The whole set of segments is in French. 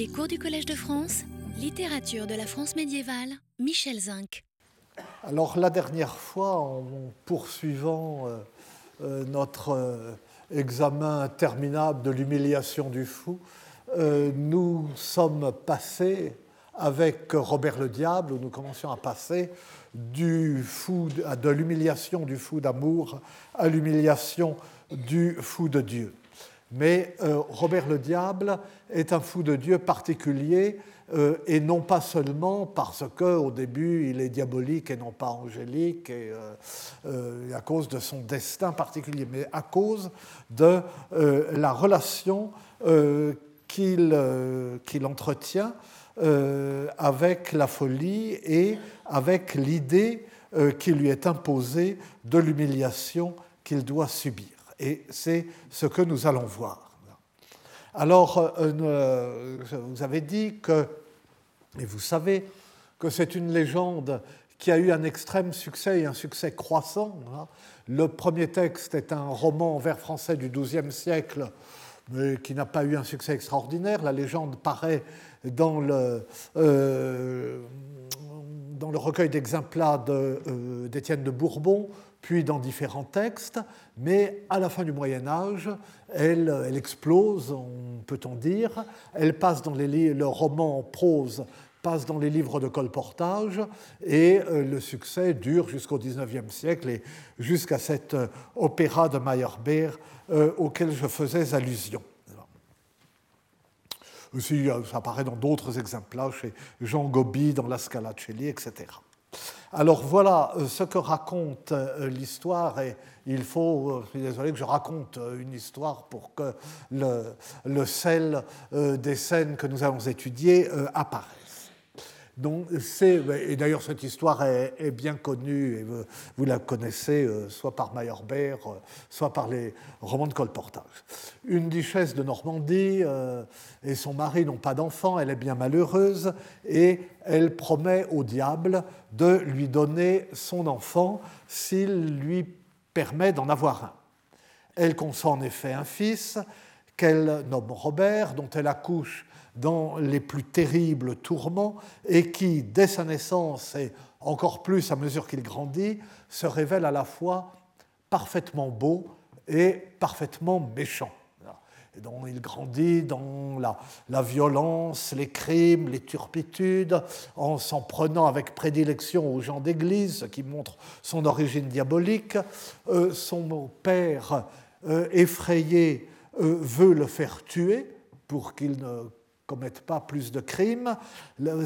Les cours du Collège de France, littérature de la France médiévale, Michel Zinc. Alors la dernière fois, en poursuivant euh, euh, notre euh, examen interminable de l'humiliation du fou, nous sommes passés avec Robert le Diable, où nous commencions à passer du fou, de l'humiliation du fou d'amour à l'humiliation du fou de Dieu. Mais Robert le Diable est un fou de Dieu particulier euh, et non pas seulement parce qu'au début il est diabolique et non pas angélique, et, euh, euh, à cause de son destin particulier, mais à cause de la relation qu'il entretient avec la folie et avec l'idée qui lui est imposée de l'humiliation qu'il doit subir. Et c'est ce que nous allons voir. Alors, vous avez dit que et vous savez que c'est une légende qui a eu un extrême succès et un succès croissant. Hein. Le premier texte est un roman vers français du XIIe siècle, mais qui n'a pas eu un succès extraordinaire. La légende paraît dans le, euh, dans le recueil d'exemplats euh, d'Étienne de, Bourbon, puis dans différents textes, mais à la fin du Moyen Âge, elle, elle explose, peut-on dire. Elle passe dans les, le roman en prose passe dans les livres de colportage et euh, le succès dure jusqu'au XIXe siècle et jusqu'à cet euh, opéra de Meyerbeer euh, auquel je faisais allusion. Aussi, ça apparaît dans d'autres exemplaires, chez Jean Gobi, dans La Scalacelli, etc. Alors voilà euh, ce que raconte euh, l'histoire et il faut, euh, je suis désolé que je raconte une histoire pour que le, sel des scènes que nous allons étudier apparaisse. Donc, et d'ailleurs, cette histoire est, bien connue, et vous, la connaissez soit par Meyerbeer, soit par les romans de colportage. Une duchesse de Normandie et son mari n'ont pas d'enfant, elle est bien malheureuse, et elle promet au diable de lui donner son enfant s'il lui permet d'en avoir un. Elle conçoit en effet un fils qu'elle nomme Robert, dont elle accouche dans les plus terribles tourments et qui, dès sa naissance et encore plus à mesure qu'il grandit, se révèle à la fois parfaitement beau et parfaitement méchant et dont il grandit dans la, violence, les crimes, les turpitudes, en s'en prenant avec prédilection aux gens d'église, ce qui montre son origine diabolique. Euh, son père, euh, effrayé, euh, veut le faire tuer pour qu'il ne commette pas plus de crimes.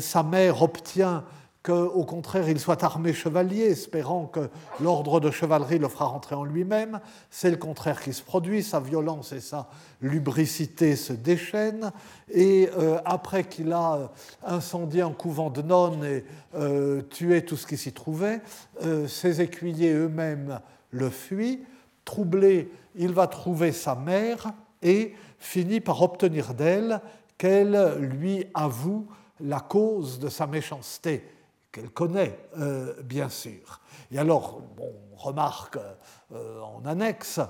sa mère obtient qu'au contraire il soit armé chevalier, espérant que l'ordre de chevalerie le fera rentrer en lui-même. C'est le contraire qui se produit, sa violence et sa lubricité se déchaînent, et euh, après qu'il a euh, incendié un couvent de nonnes et euh, tué tout ce qui s'y trouvait, ses écuyers eux-mêmes le fuient. Troublé, il va trouver sa mère et finit par obtenir d'elle qu'elle lui avoue la cause de sa méchanceté qu'elle connaît, euh, bien sûr. Et alors, on remarque euh, en annexe,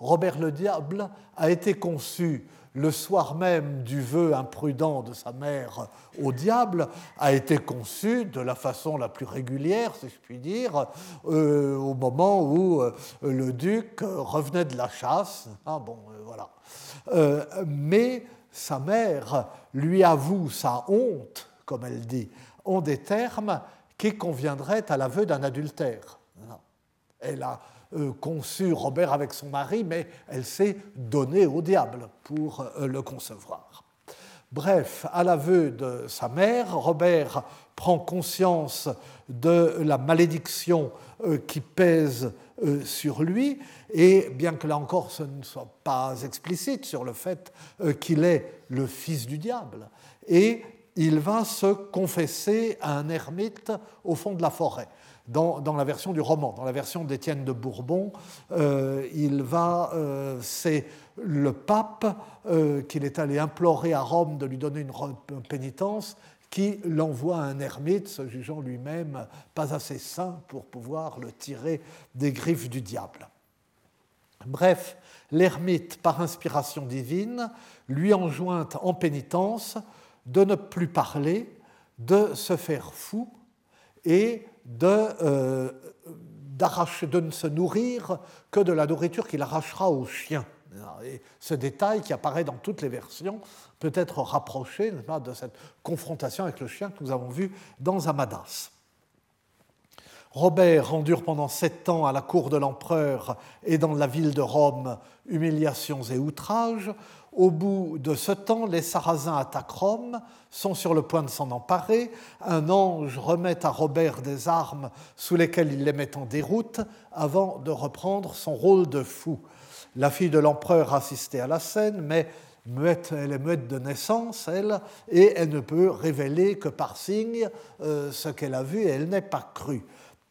Robert le Diable a été conçu le soir même du vœu imprudent de sa mère au diable, a été conçu de la façon la plus régulière, si je puis dire, euh, au moment où le duc revenait de la chasse. Ah bon, voilà. mais sa mère lui avoue sa honte, comme elle dit, ont des termes qui conviendraient à l'aveu d'un adultère. Elle a euh, conçu Robert avec son mari, mais elle s'est donnée au diable pour euh, le concevoir. Bref, à l'aveu de sa mère, Robert prend conscience de la malédiction euh, qui pèse sur lui, et bien que là encore ce ne soit pas explicite sur le fait qu'il est le fils du diable, et il va se confesser à un ermite au fond de la forêt. Dans, la version du roman, dans la version d'Étienne de Bourbon, euh, il va, euh, c'est le pape euh, qu'il est allé implorer à Rome de lui donner une pénitence qui l'envoie à un ermite, se jugeant lui-même pas assez saint pour pouvoir le tirer des griffes du diable. Bref, l'ermite, par inspiration divine, lui enjoint en pénitence de ne plus parler, de se faire fou et de, euh, de ne se nourrir que de la nourriture qu'il arrachera aux chiens. Et ce détail qui apparaît dans toutes les versions peut être rapproché de cette confrontation avec le chien que nous avons vu dans Amadas. Robert endure pendant sept ans à la cour de l'empereur et dans la ville de Rome humiliations et outrages. Au bout de ce temps, les Sarrasins attaquent Rome, sont sur le point de s'en emparer. Un ange remet à Robert des armes sous lesquelles il les met en déroute avant de reprendre son rôle de fou. La fille de l'empereur assistait à la scène, mais elle est muette de naissance, elle, et elle ne peut révéler que par signe euh, ce qu'elle a vu, et elle n'est pas crue.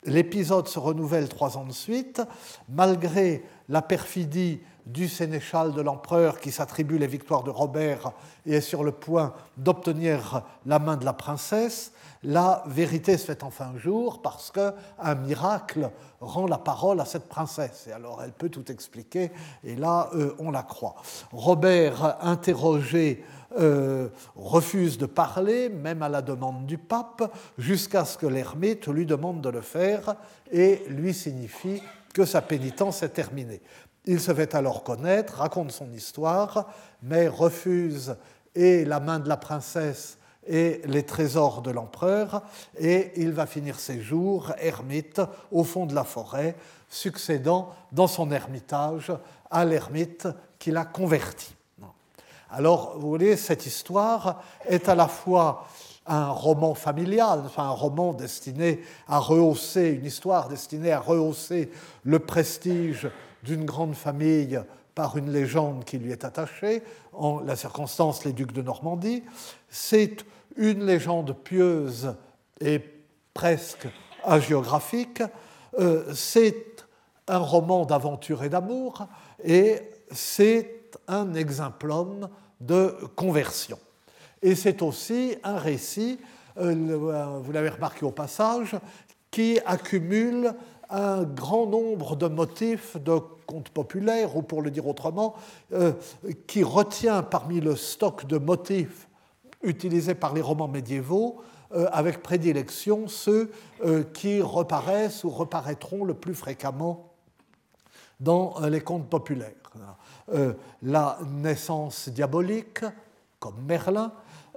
L'épisode se renouvelle trois ans de suite, malgré la perfidie du sénéchal de l'empereur qui s'attribue les victoires de Robert et est sur le point d'obtenir la main de la princesse, la vérité se fait enfin jour parce qu'un miracle rend la parole à cette princesse. Et alors elle peut tout expliquer, et là euh, on la croit. Robert, interrogé, euh, refuse de parler, même à la demande du pape, jusqu'à ce que l'ermite lui demande de le faire et lui signifie que sa pénitence est terminée. Il se fait alors connaître, raconte son histoire, mais refuse et la main de la princesse et les trésors de l'empereur, et il va finir ses jours ermite au fond de la forêt, succédant dans son ermitage à l'ermite qui l'a converti. Alors, vous voyez, cette histoire est à la fois un roman familial, enfin un roman destiné à rehausser, une histoire destinée à rehausser le prestige d'une grande famille par une légende qui lui est attachée, en la circonstance les ducs de Normandie. C'est une légende pieuse et presque hagiographique. Euh, c'est un roman d'aventure et d'amour, et c'est un exemplum de conversion. Et c'est aussi un récit, euh, vous l'avez remarqué au passage, qui accumule un grand nombre de motifs de contes populaires, ou pour le dire autrement, euh, qui retient parmi le stock de motifs utilisés par les romans médiévaux, euh, avec prédilection ceux qui reparaissent ou reparaîtront le plus fréquemment dans les contes populaires. Euh, la naissance diabolique, comme Merlin,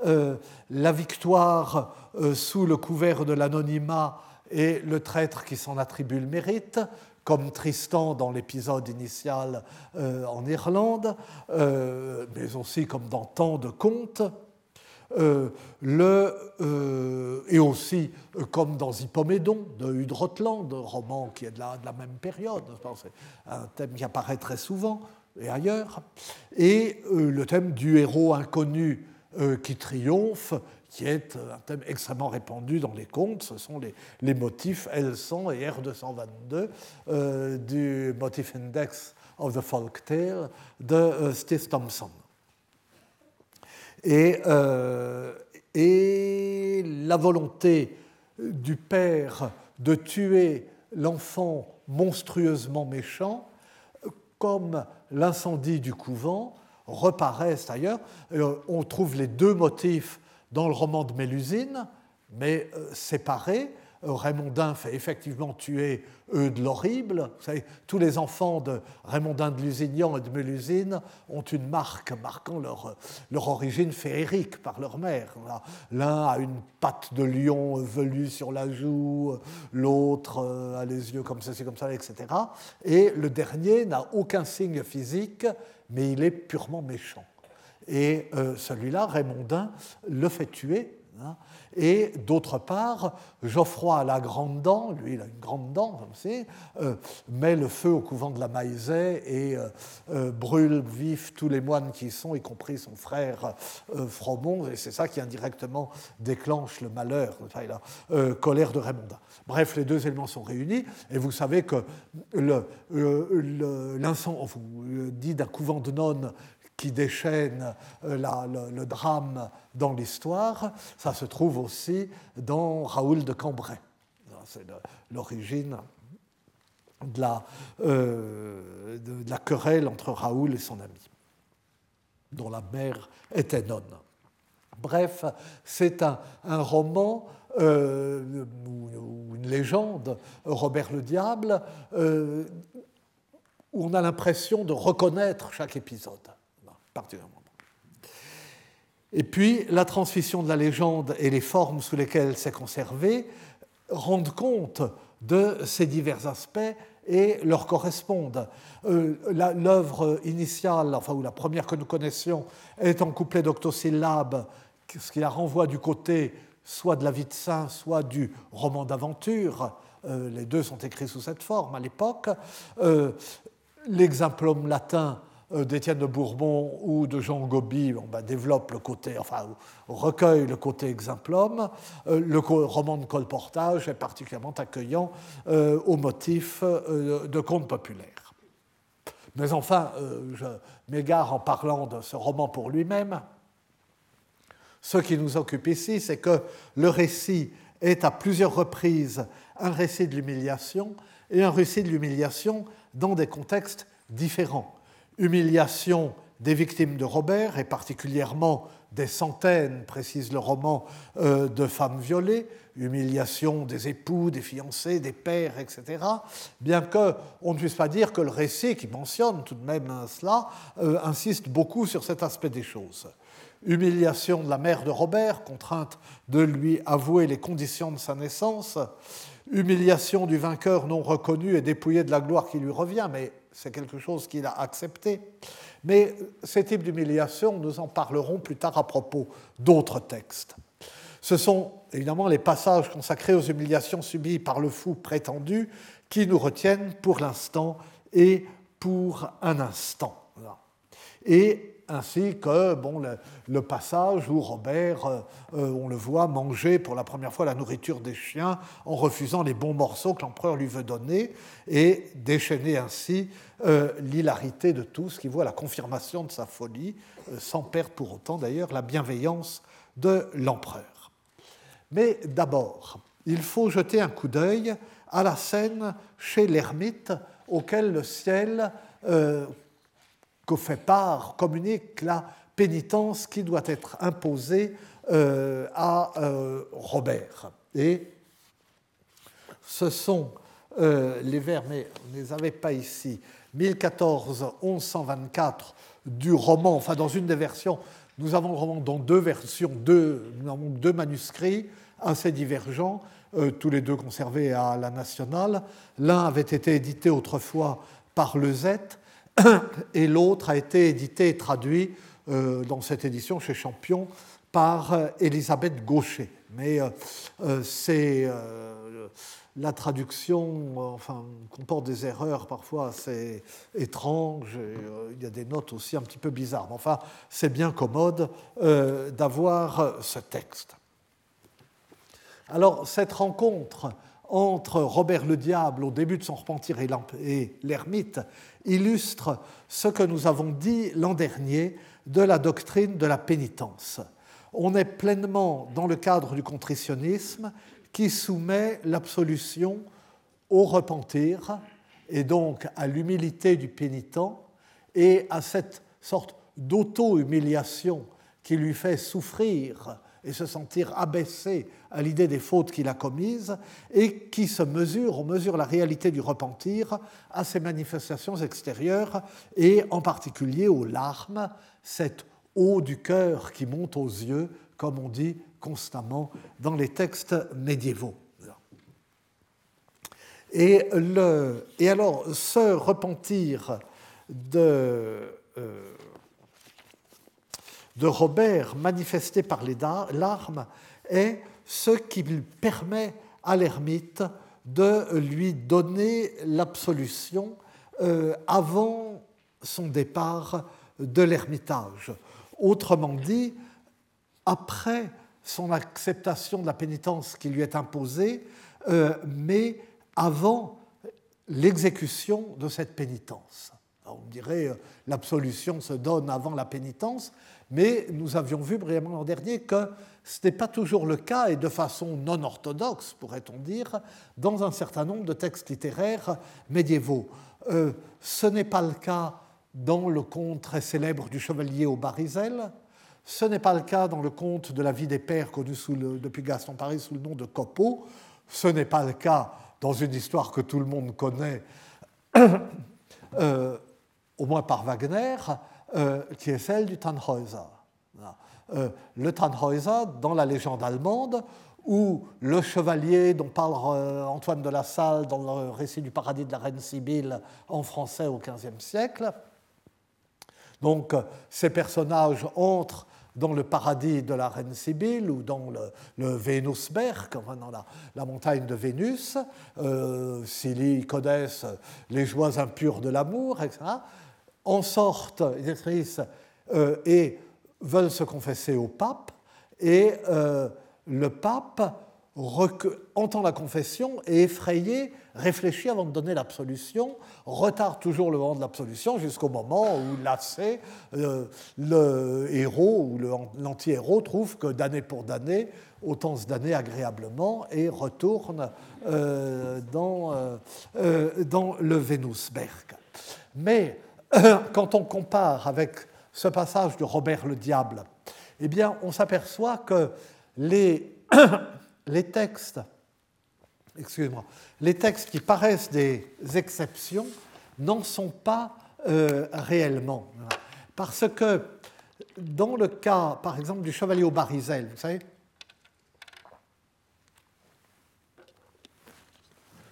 euh, la victoire euh, sous le couvert de l'anonymat et le traître qui s'en attribue le mérite, comme Tristan dans l'épisode initial en Irlande, mais aussi comme dans tant de contes. le, et aussi comme dans Hippomédon de Hudrotland, roman qui est de la, de la même période, c'est un thème qui apparaît très souvent, et ailleurs, et euh, le thème du héros inconnu euh, qui triomphe, qui est un thème extrêmement répandu dans les contes. Ce sont les, motifs L100 et R222 euh, du Motif Index of the Folk Tale de Steve Thompson. Et, et la volonté du père de tuer l'enfant monstrueusement méchant comme l'incendie du couvent reparaissent ailleurs. Euh, on trouve les deux motifs dans le roman de Mélusine, mais euh, séparés. Euh, Raymondin fait effectivement tuer Eudes l'horrible. tous les enfants de Raymondin de Lusignan et de Mélusine ont une marque marquant leur, leur origine féerique par leur mère. L'un a une patte de lion velue sur la joue, l'autre a les yeux comme ceci, comme ça, etc. Et le dernier n'a aucun signe physique, mais il est purement méchant. Et euh, celui-là, Raymondin, le fait tuer. Hein, et d'autre part, Geoffroy a la grande dent, lui il a une grande dent, comme c'est, euh, met le feu au couvent de la Maïsée et euh, brûle vif tous les moines qui y sont, y compris son frère Fromont, et c'est ça qui indirectement déclenche le malheur, la colère de Raymondin. Bref, les deux éléments sont réunis, et vous savez que l'incendie, on vous dit d'un couvent de nonnes qui déchaîne euh, le, drame dans l'histoire, ça se trouve aussi dans Raoul de Cambrai. C'est l'origine de la, de la querelle entre Raoul et son ami, dont la mère était nonne. Bref, c'est un, roman euh, ou, une légende, Robert le Diable, euh, où on a l'impression de reconnaître chaque épisode, particulièrement. Et puis, la transmission de la légende et les formes sous lesquelles elle s'est conservée rendent compte de ces divers aspects et leur correspondent. Euh, l'œuvre initiale, enfin, ou la première que nous connaissions, est en couplet d'octosyllabes, ce qui la renvoie du côté soit de la vie de saint, soit du roman d'aventure. Euh, les deux sont écrits sous cette forme à l'époque. Euh, L'exemplum latin d'Étienne de Bourbon ou de Jean Gobi bah, développe le côté, enfin, recueille le côté exemplum. le roman de colportage est particulièrement accueillant au motif de contes populaires. Mais enfin, je m'égare en parlant de ce roman pour lui-même. Ce qui nous occupe ici, c'est que le récit est à plusieurs reprises un récit de l'humiliation et un récit de l'humiliation dans des contextes différents. Humiliation des victimes de Robert et particulièrement des centaines, précise le roman, euh, de femmes violées, humiliation des époux, des fiancés, des pères, etc. Bien qu'on ne puisse pas dire que le récit, qui mentionne tout de même cela, euh, insiste beaucoup sur cet aspect des choses humiliation de la mère de Robert, contrainte de lui avouer les conditions de sa naissance, humiliation du vainqueur non reconnu et dépouillé de la gloire qui lui revient, mais c'est quelque chose qu'il a accepté. Mais ces types d'humiliation, nous en parlerons plus tard à propos d'autres textes. Ce sont évidemment les passages consacrés aux humiliations subies par le fou prétendu qui nous retiennent pour l'instant et pour un instant. Et ainsi que le, passage où Robert, euh, euh, on le voit, manger pour la première fois la nourriture des chiens en refusant les bons morceaux que l'empereur lui veut donner, et déchaîner ainsi euh, l'hilarité de tous qui voit la confirmation de sa folie, sans perdre pour autant d'ailleurs la bienveillance de l'empereur. Mais d'abord, il faut jeter un coup d'œil à la scène chez l'ermite auquel le ciel que fait part, communique la pénitence qui doit être imposée euh, à euh, Robert. Et ce sont euh, les vers, mais on ne les avait pas ici, 1014-1124 du roman, enfin dans une des versions, nous avons le roman dans deux versions, deux, nous avons deux manuscrits assez divergents, tous les deux conservés à la nationale. L'un avait été édité autrefois par Le Z et l'autre a été édité et traduit euh, dans cette édition chez Champion par euh, Elisabeth Gaucher. Mais euh, c'est la traduction enfin, comporte des erreurs parfois assez étranges. il y a des notes aussi un petit peu bizarres. Mais enfin, c'est bien commode d'avoir ce texte. Alors, cette rencontre entre Robert le Diable au début de son repentir et l'ermite illustre ce que nous avons dit l'an dernier de la doctrine de la pénitence. On est pleinement dans le cadre du contritionnisme qui soumet l'absolution au repentir et donc à l'humilité du pénitent et à cette sorte d'auto-humiliation qui lui fait souffrir et se sentir abaissé à l'idée des fautes qu'il a commises et qui se mesure, on mesure la réalité du repentir à ses manifestations extérieures et en particulier aux larmes, cette eau du cœur qui monte aux yeux, comme on dit constamment dans les textes médiévaux. Et, le, et alors, ce repentir de, euh, de Robert manifesté par les larmes est ce qui permet à l'ermite de lui donner l'absolution euh, avant son départ de l'ermitage. Autrement dit, après son acceptation de la pénitence qui lui est imposée, euh, mais avant l'exécution de cette pénitence. on dirait euh, l'absolution se donne avant la pénitence, mais nous avions vu brièvement l'an dernier que ce n'est pas toujours le cas, et de façon non orthodoxe, pourrait-on dire, dans un certain nombre de textes littéraires médiévaux. Euh, ce n'est pas le cas dans le conte très célèbre du chevalier au Barizel, ce n'est pas le cas dans le conte de la vie des pères connu depuis Gaston Paris sous le nom de Copeau, ce n'est pas le cas dans une histoire que tout le monde connaît, euh, au moins par Wagner, qui est celle du Tannhäuser. Euh, le Tannhäuser, dans la légende allemande, où le chevalier dont parle Antoine de la Salle dans le récit du paradis de la reine Sibylle en français au XVe siècle. Donc ces personnages entrent dans le paradis de la reine Sibylle ou dans le, le Vénusberg, dans la, montagne de Vénus, euh, Silly, Codès, les joies impures de l'amour, etc., en sortent euh, et veulent se confesser au pape, et euh, le pape entend la confession et effrayé, réfléchit avant de donner l'absolution, retarde toujours le moment de l'absolution jusqu'au moment où, lassé, euh, le héros ou l'anti-héros trouve que d'année pour d'année, autant se damner agréablement et retourne euh, dans, dans le Vénusberg. Mais quand on compare avec ce passage de Robert le Diable, eh bien, on s'aperçoit que les les textes, excusez-moi, les textes qui paraissent des exceptions n'en sont pas euh, réellement. Parce que dans le cas, par exemple, du chevalier au Barizel, vous savez,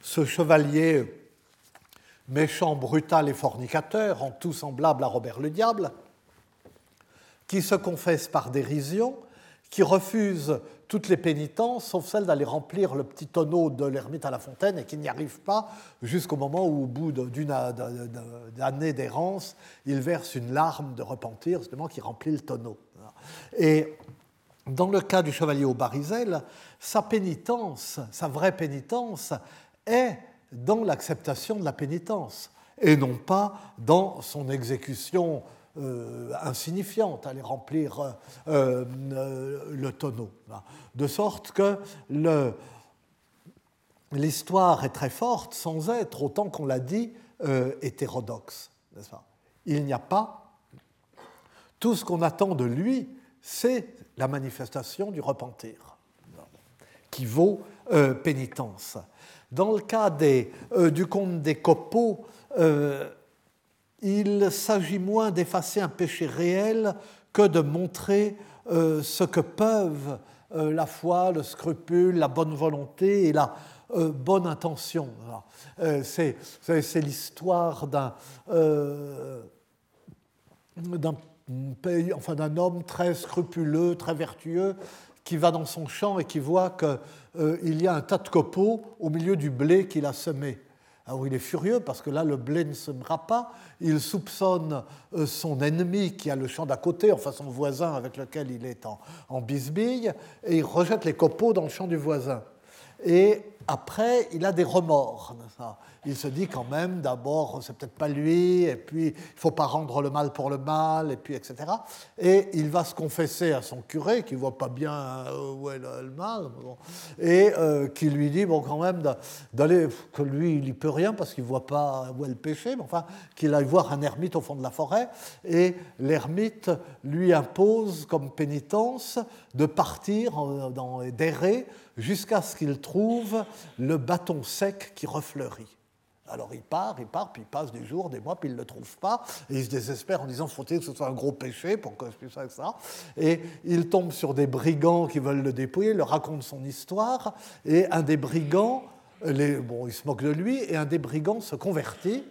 ce chevalier méchant, brutal et fornicateur, en tout semblable à Robert le Diable, qui se confesse par dérision, qui refuse toutes les pénitences, sauf celle d'aller remplir le petit tonneau de l'ermite à la fontaine et qui n'y arrive pas jusqu'au moment où, au bout d'une année d'errance, il verse une larme de repentir, justement, qui remplit le tonneau. Et dans le cas du chevalier au Barizel, sa pénitence, sa vraie pénitence, est dans l'acceptation de la pénitence et non pas dans son exécution euh, insignifiante, aller remplir euh, euh, le tonneau. De sorte que l'histoire est très forte sans être, autant qu'on l'a dit, hétérodoxe. Il n'y a pas. Tout ce qu'on attend de lui, c'est la manifestation du repentir, qui vaut pénitence. Dans le cas des, du conte des copeaux, il s'agit moins d'effacer un péché réel que de montrer euh, ce que peuvent euh, la foi, le scrupule, la bonne volonté et la euh, bonne intention. c'est l'histoire d'un d'un homme très scrupuleux, très vertueux, qui va dans son champ et qui voit qu'il y a un tas de copeaux au milieu du blé qu'il a semé. Alors il est furieux parce que là, le blé ne semera pas. Il soupçonne euh, son ennemi qui a le champ d'à côté, enfin son voisin avec lequel il est en, en bisbille, et il rejette les copeaux dans le champ du voisin. Et après, il a des remords. Il se dit quand même, d'abord, c'est peut-être pas lui, et puis il faut pas rendre le mal pour le mal, et puis etc. Et il va se confesser à son curé, qui voit pas bien euh, où est le, mal, et euh, qui lui dit, bon, quand même, d'aller, que lui, il n'y peut rien parce qu'il voit pas où est le péché, mais enfin, qu'il aille voir un ermite au fond de la forêt, et l'ermite lui impose comme pénitence de partir, d'errer jusqu'à ce qu'il trouve le bâton sec qui refleurit. Alors il part, il part, puis il passe des jours, des mois, puis il ne le trouve pas, et il se désespère en disant faut-il que ce soit un gros péché pour que je puisse faire ça? Et il tombe sur des brigands qui veulent le dépouiller, il leur raconte son histoire, et un des brigands, les, bon, il se moque de lui, et un des brigands se convertit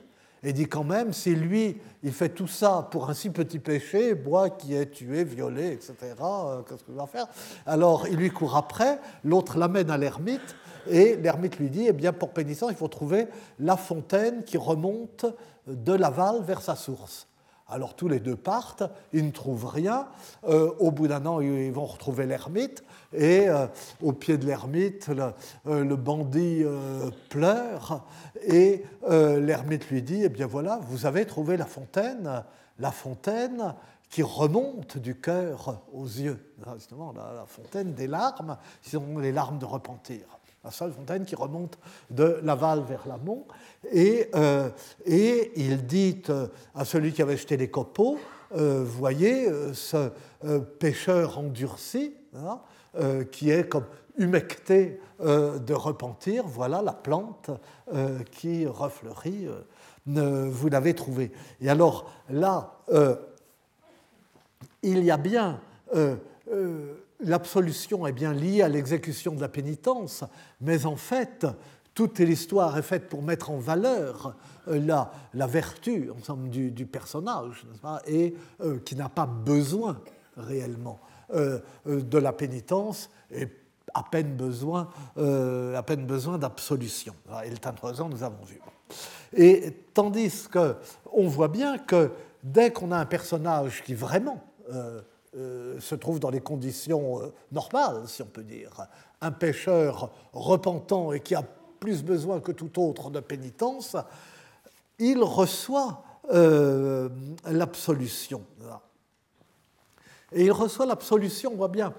et dit quand même, si lui, il fait tout ça pour un si petit péché, moi qui ai tué, violé, etc., euh, qu'est-ce que je vais faire? Alors il lui court après, l'autre l'amène à l'ermite, et l'ermite lui dit, eh bien pour pénitence, il faut trouver la fontaine qui remonte de l'aval vers sa source. Alors tous les deux partent, ils ne trouvent rien. Euh, au bout d'un an, ils vont retrouver l'ermite. Et euh, au pied de l'ermite, le, euh, bandit pleure. Et l'ermite lui dit, eh bien voilà, vous avez trouvé la fontaine, la fontaine qui remonte du cœur aux yeux. Justement, la, fontaine des larmes, sont les larmes de repentir. La seule fontaine qui remonte de l'aval vers l'amont. Et, euh, il dit euh, à celui qui avait jeté les copeaux, euh, voyez, ce pêcheur endurci, hein, qui est comme humecté de repentir, voilà la plante qui refleurit, vous l'avez trouvé. Et alors là, il y a bien euh, euh, l'absolution est bien liée à l'exécution de la pénitence, mais en fait, toute l'histoire est faite pour mettre en valeur euh, la, la, vertu ensemble du, du personnage, et qui n'a pas besoin réellement de la pénitence et à peine besoin, à peine besoin d'absolution. Et le ans, nous avons vu. Et tandis qu'on voit bien que dès qu'on a un personnage qui vraiment euh, euh, se trouve dans les conditions euh, normales, si on peut dire. Un pécheur repentant et qui a plus besoin que tout autre de pénitence, il reçoit l'absolution. Et il reçoit l'absolution, on voit bien,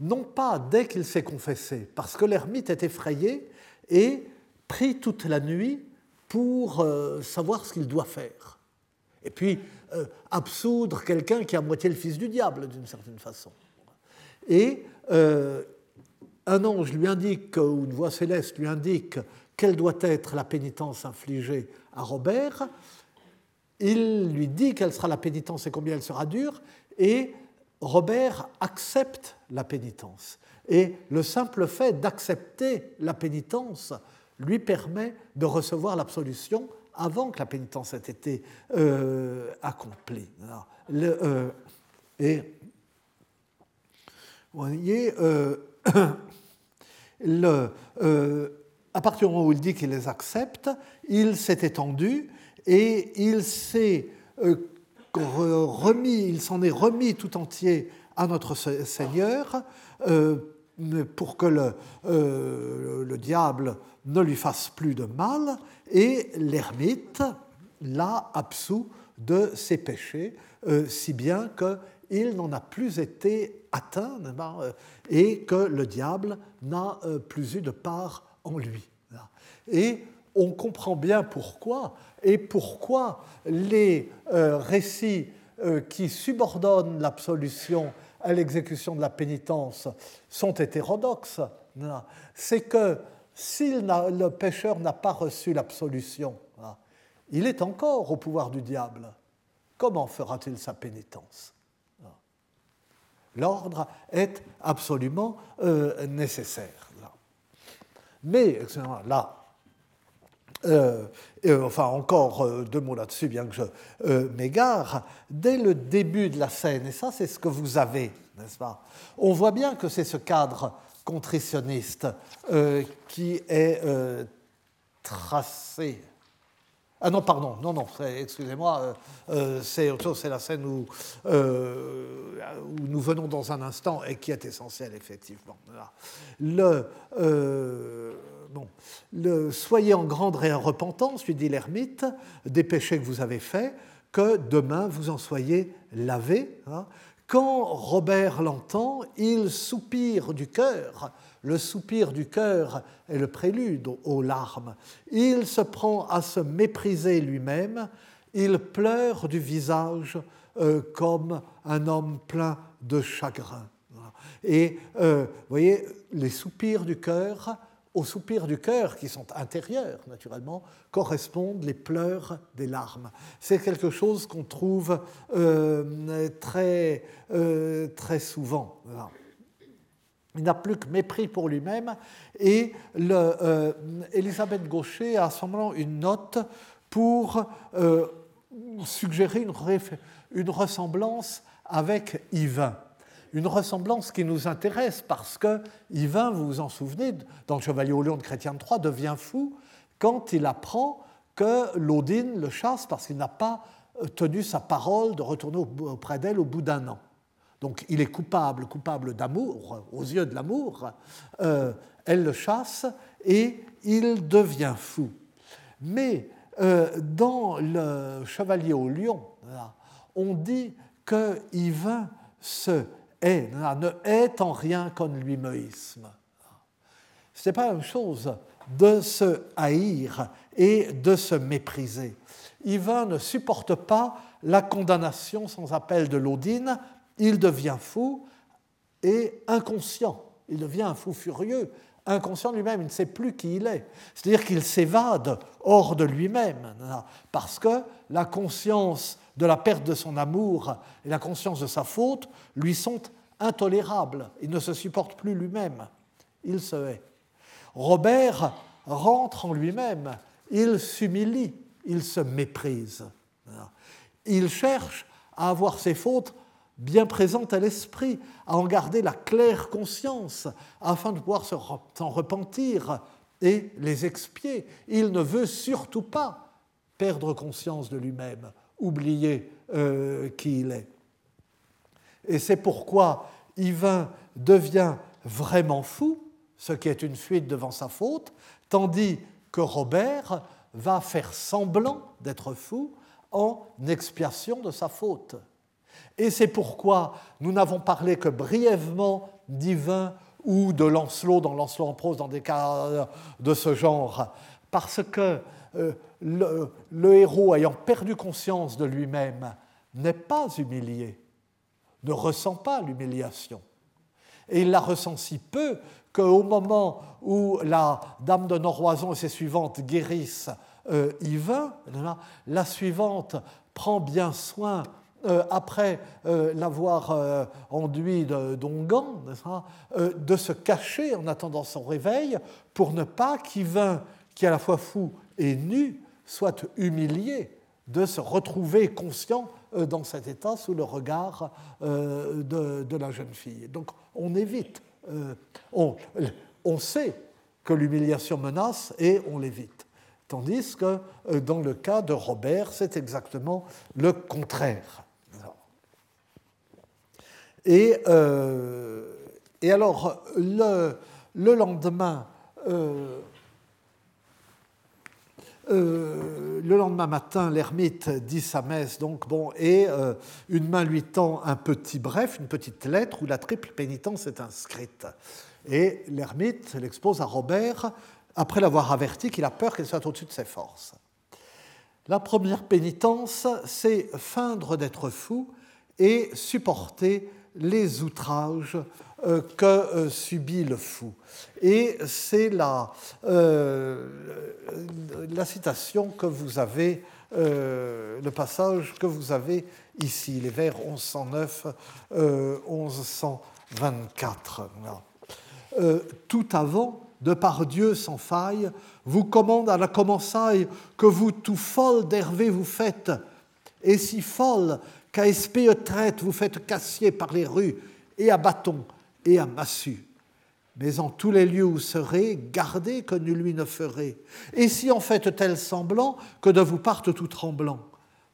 non pas dès qu'il s'est confessé, parce que l'ermite est effrayé et prie toute la nuit pour savoir ce qu'il doit faire. Et puis, euh, absoudre quelqu'un qui est à moitié le fils du diable, d'une certaine façon. Et euh, un ange lui indique, ou une voix céleste lui indique, quelle doit être la pénitence infligée à Robert. Il lui dit quelle sera la pénitence et combien elle sera dure, et Robert accepte la pénitence. Et le simple fait d'accepter la pénitence lui permet de recevoir l'absolution avant que la pénitence ait été euh, accomplie. Euh, et vous voyez, euh, à partir du moment où il dit qu'il les accepte, il s'est étendu et il s'est remis, il s'en est remis tout entier à notre Seigneur pour que le, le diable ne lui fasse plus de mal, et l'ermite l'a absous de ses péchés, euh, si bien qu'il n'en a plus été atteint euh, et que le diable n'a euh, plus eu de part en lui. Et on comprend bien pourquoi, et pourquoi les récits qui subordonnent l'absolution à l'exécution de la pénitence sont hétérodoxes. C'est que si le pécheur n'a pas reçu l'absolution, hein, il est encore au pouvoir du diable. Comment fera-t-il sa pénitence? L'ordre est absolument euh, nécessaire. Mais, là, euh, enfin encore euh, deux mots là-dessus, bien que je m'égare, dès le début de la scène, et ça c'est ce que vous avez, n'est-ce pas? On voit bien que c'est ce cadre contritionniste euh, qui est euh, tracé. Ah non, pardon, non, non, excusez-moi, euh, c'est c'est la scène où, nous venons dans un instant et qui est essentielle, effectivement. Le, bon, soyez en grande repentance, lui dit l'ermite, des péchés que vous avez faits, que demain vous en soyez lavés. Hein, quand Robert l'entend, il soupire du cœur. Le soupir du cœur est le prélude aux larmes. Il se prend à se mépriser lui-même. Il pleure du visage euh, comme un homme plein de chagrin. Et euh, vous voyez, les soupirs du cœur aux soupirs du cœur, qui sont intérieurs naturellement, correspondent les pleurs des larmes. C'est quelque chose qu'on trouve euh, très, euh, très souvent. Il n'a plus que mépris pour lui-même et euh, Elisabeth Gaucher a moment une note pour suggérer une, une ressemblance avec Yvain une ressemblance qui nous intéresse parce que Yvain, vous vous en souvenez, dans le Chevalier au Lion de Chrétien III, devient fou quand il apprend que Laudine le chasse parce qu'il n'a pas euh, tenu sa parole de retourner auprès d'elle au bout d'un an. Donc il est coupable, coupable d'amour, aux yeux de l'amour. Euh, elle le chasse et il devient fou. Mais euh, dans le Chevalier au Lion, on dit que Yvain se hait, ne hait en rien comme lui-méisme. Ce n'est pas même chose de se haïr et de se mépriser. Yvain ne supporte pas la condamnation sans appel de l'Odine, il devient fou et inconscient, il devient un fou furieux, inconscient lui-même, il ne sait plus qui il est. C'est-à-dire qu'il s'évade hors de lui-même, parce que la conscience de la perte de son amour et la conscience de sa faute lui sont intolérables. Il ne se supporte plus lui-même, il se hait. Robert rentre en lui-même, il s'humilie, il se méprise. Il cherche à avoir ses fautes bien présentes à l'esprit, à en garder la claire conscience, afin de pouvoir s'en repentir et les expier. Il ne veut surtout pas perdre conscience de lui-même, oublier euh, qui il est. Et c'est pourquoi Yvain devient vraiment fou, ce qui est une fuite devant sa faute, tandis que Robert va faire semblant d'être fou en expiation de sa faute. Et c'est pourquoi nous n'avons parlé que brièvement d'Yvain ou de Lancelot dans Lancelot en prose dans des cas de ce genre, parce que le, le, héros ayant perdu conscience de lui-même n'est pas humilié, ne ressent pas l'humiliation. Et il la ressent si peu qu'au moment où la dame de Noroison et ses suivantes guérissent euh, Yvain, la suivante prend bien soin, euh, après euh, l'avoir euh, enduit d'ongan, de se cacher en attendant son réveil pour ne pas qu'Yvain, qui est à la fois fou et nu, soit humilié de se retrouver conscient dans cet état sous le regard de, la jeune fille. Donc on évite euh, on, sait que l'humiliation menace et on l'évite. Tandis que euh, dans le cas de Robert, c'est exactement le contraire. Et, euh, et alors, le, le lendemain, euh, le lendemain matin, l'ermite dit sa messe, donc bon, et euh, une main lui tend un petit bref, une petite lettre où la triple pénitence est inscrite. Et l'ermite l'expose à Robert après l'avoir averti qu'il a peur qu'elle soit au-dessus de ses forces. La première pénitence, c'est feindre d'être fou et supporter les outrages euh, que euh, subit le fou. Et c'est la, euh, la citation que vous avez, le passage que vous avez ici, les vers 1109, 1124. tout avant, de par Dieu sans faille, vous commande à la commensaille que vous tout folle d'Hervé vous faites, et si folle qu'à espée traite vous faites cassier par les rues et à bâton et à massue. Mais en tous les lieux où serez, gardez que nul lui ne ferait. Et si en faites tel semblant que de vous parte tout tremblant,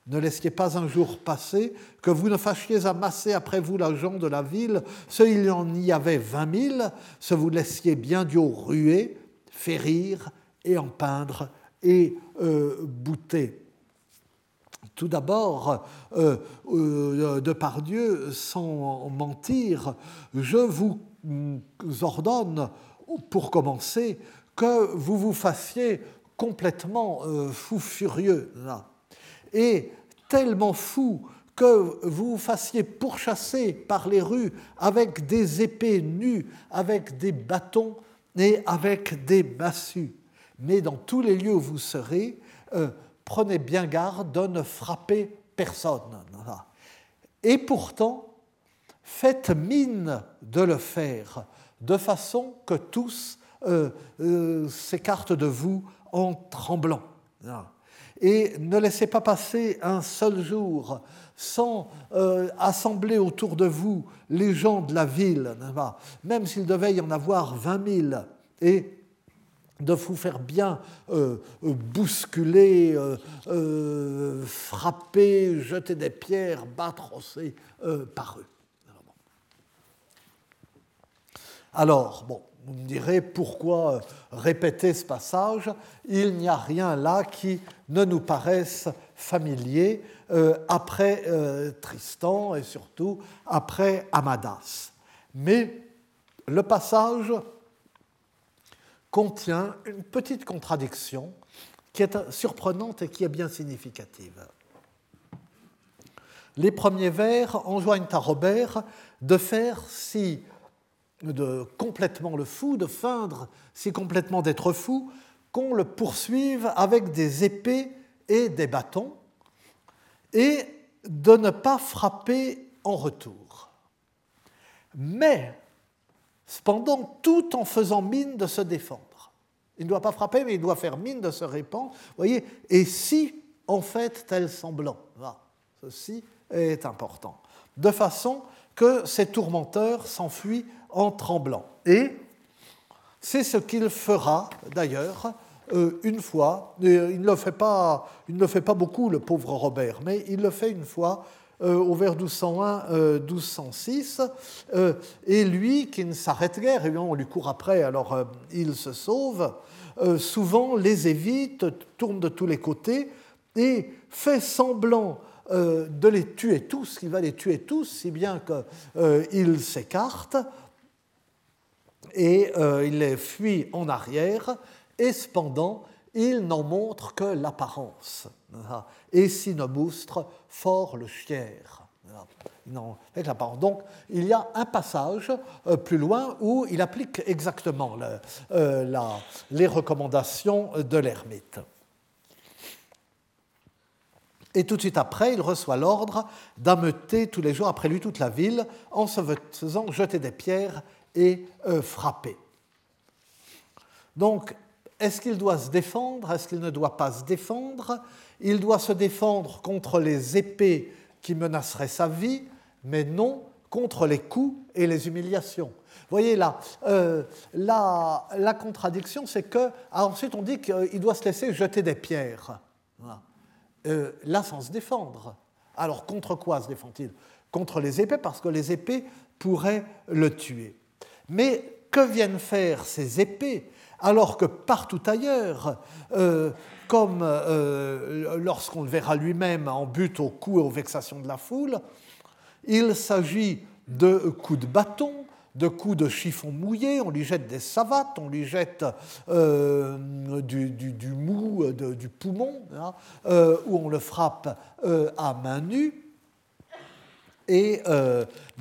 ne laissiez pas un jour passer que vous ne fâchiez amasser après vous l'argent de la ville, ce il en y avait vingt mille, ce vous laissiez bien Dieu ruer, férir et en peindre et euh, bouter. Tout d'abord, euh, euh, de par Dieu, sans mentir, je vous ordonne, pour commencer, que vous vous fassiez complètement euh, fou furieux, là. Et tellement fou que vous vous fassiez pourchasser par les rues avec des épées nues, avec des bâtons et avec des massues. Mais dans tous les lieux où vous serez, prenez bien garde de ne frapper personne. Et pourtant, faites mine de le faire, de façon que tous euh, euh, s'écartent de vous en tremblant. Et ne laissez pas passer un seul jour sans euh, assembler autour de vous les gens de la ville, même s'il devait y en avoir vingt mille, et de vous faire bien euh, euh, bousculer, euh, frapper, jeter des pierres, battre aussi par eux. Alors, bon, vous me direz pourquoi répéter ce passage Il n'y a rien là qui ne nous paraisse familier après Tristan et surtout après Amadas. Mais le passage contient une petite contradiction qui est surprenante et qui est bien significative. Les premiers vers enjoignent à Robert de faire si de complètement le fou, de feindre si complètement d'être fou, qu'on le poursuive avec des épées et des bâtons, et de ne pas frapper en retour. Mais, cependant, tout en faisant mine de se défendre. Il ne doit pas frapper, mais il doit faire mine de se répandre. Voyez, et si, en fait, tel semblant. Ceci est important. De façon que ces tourmenteurs s'enfuient en tremblant. Et c'est ce qu'il fera, d'ailleurs, euh, une fois. Il ne, le fait pas, il ne fait pas beaucoup, le pauvre Robert, mais il le fait une fois au vers 1201-1206, euh, et lui, qui ne s'arrête guère, et on lui court après, alors il se sauve, euh, souvent les évite, tourne de tous les côtés et fait semblant euh, de les tuer tous, qu'il va les tuer tous, si bien qu'il euh, s'écarte et il les fuit en arrière, et cependant, il n'en montre que l'apparence. Et Sinoboustre fort le chier. Non, Donc, il y a un passage euh, plus loin où il applique exactement euh, les recommandations de l'ermite. Et tout de suite après, il reçoit l'ordre d'ameuter tous les jours après lui toute la ville en se faisant jeter des pierres et euh, frapper. Donc, est-ce qu'il doit se défendre? Est-ce qu'il ne doit pas se défendre? Il doit se défendre contre les épées qui menaceraient sa vie, mais non contre les coups et les humiliations. Voyez là, euh, la, contradiction, c'est que ah, ensuite on dit qu'il doit se laisser jeter des pierres. Euh, là, sans se défendre. Alors contre quoi se défend-il? Contre les épées, parce que les épées pourraient le tuer. Mais que viennent faire ces épées? Alors que partout ailleurs, euh, comme lorsqu'on le verra lui-même en but aux coups et aux vexations de la foule, il s'agit de coups de bâton, de coups de chiffon mouillé, on lui jette des savates, on lui jette euh, du, mou, du poumon, hein, euh, ou on le frappe euh, à main nue, et,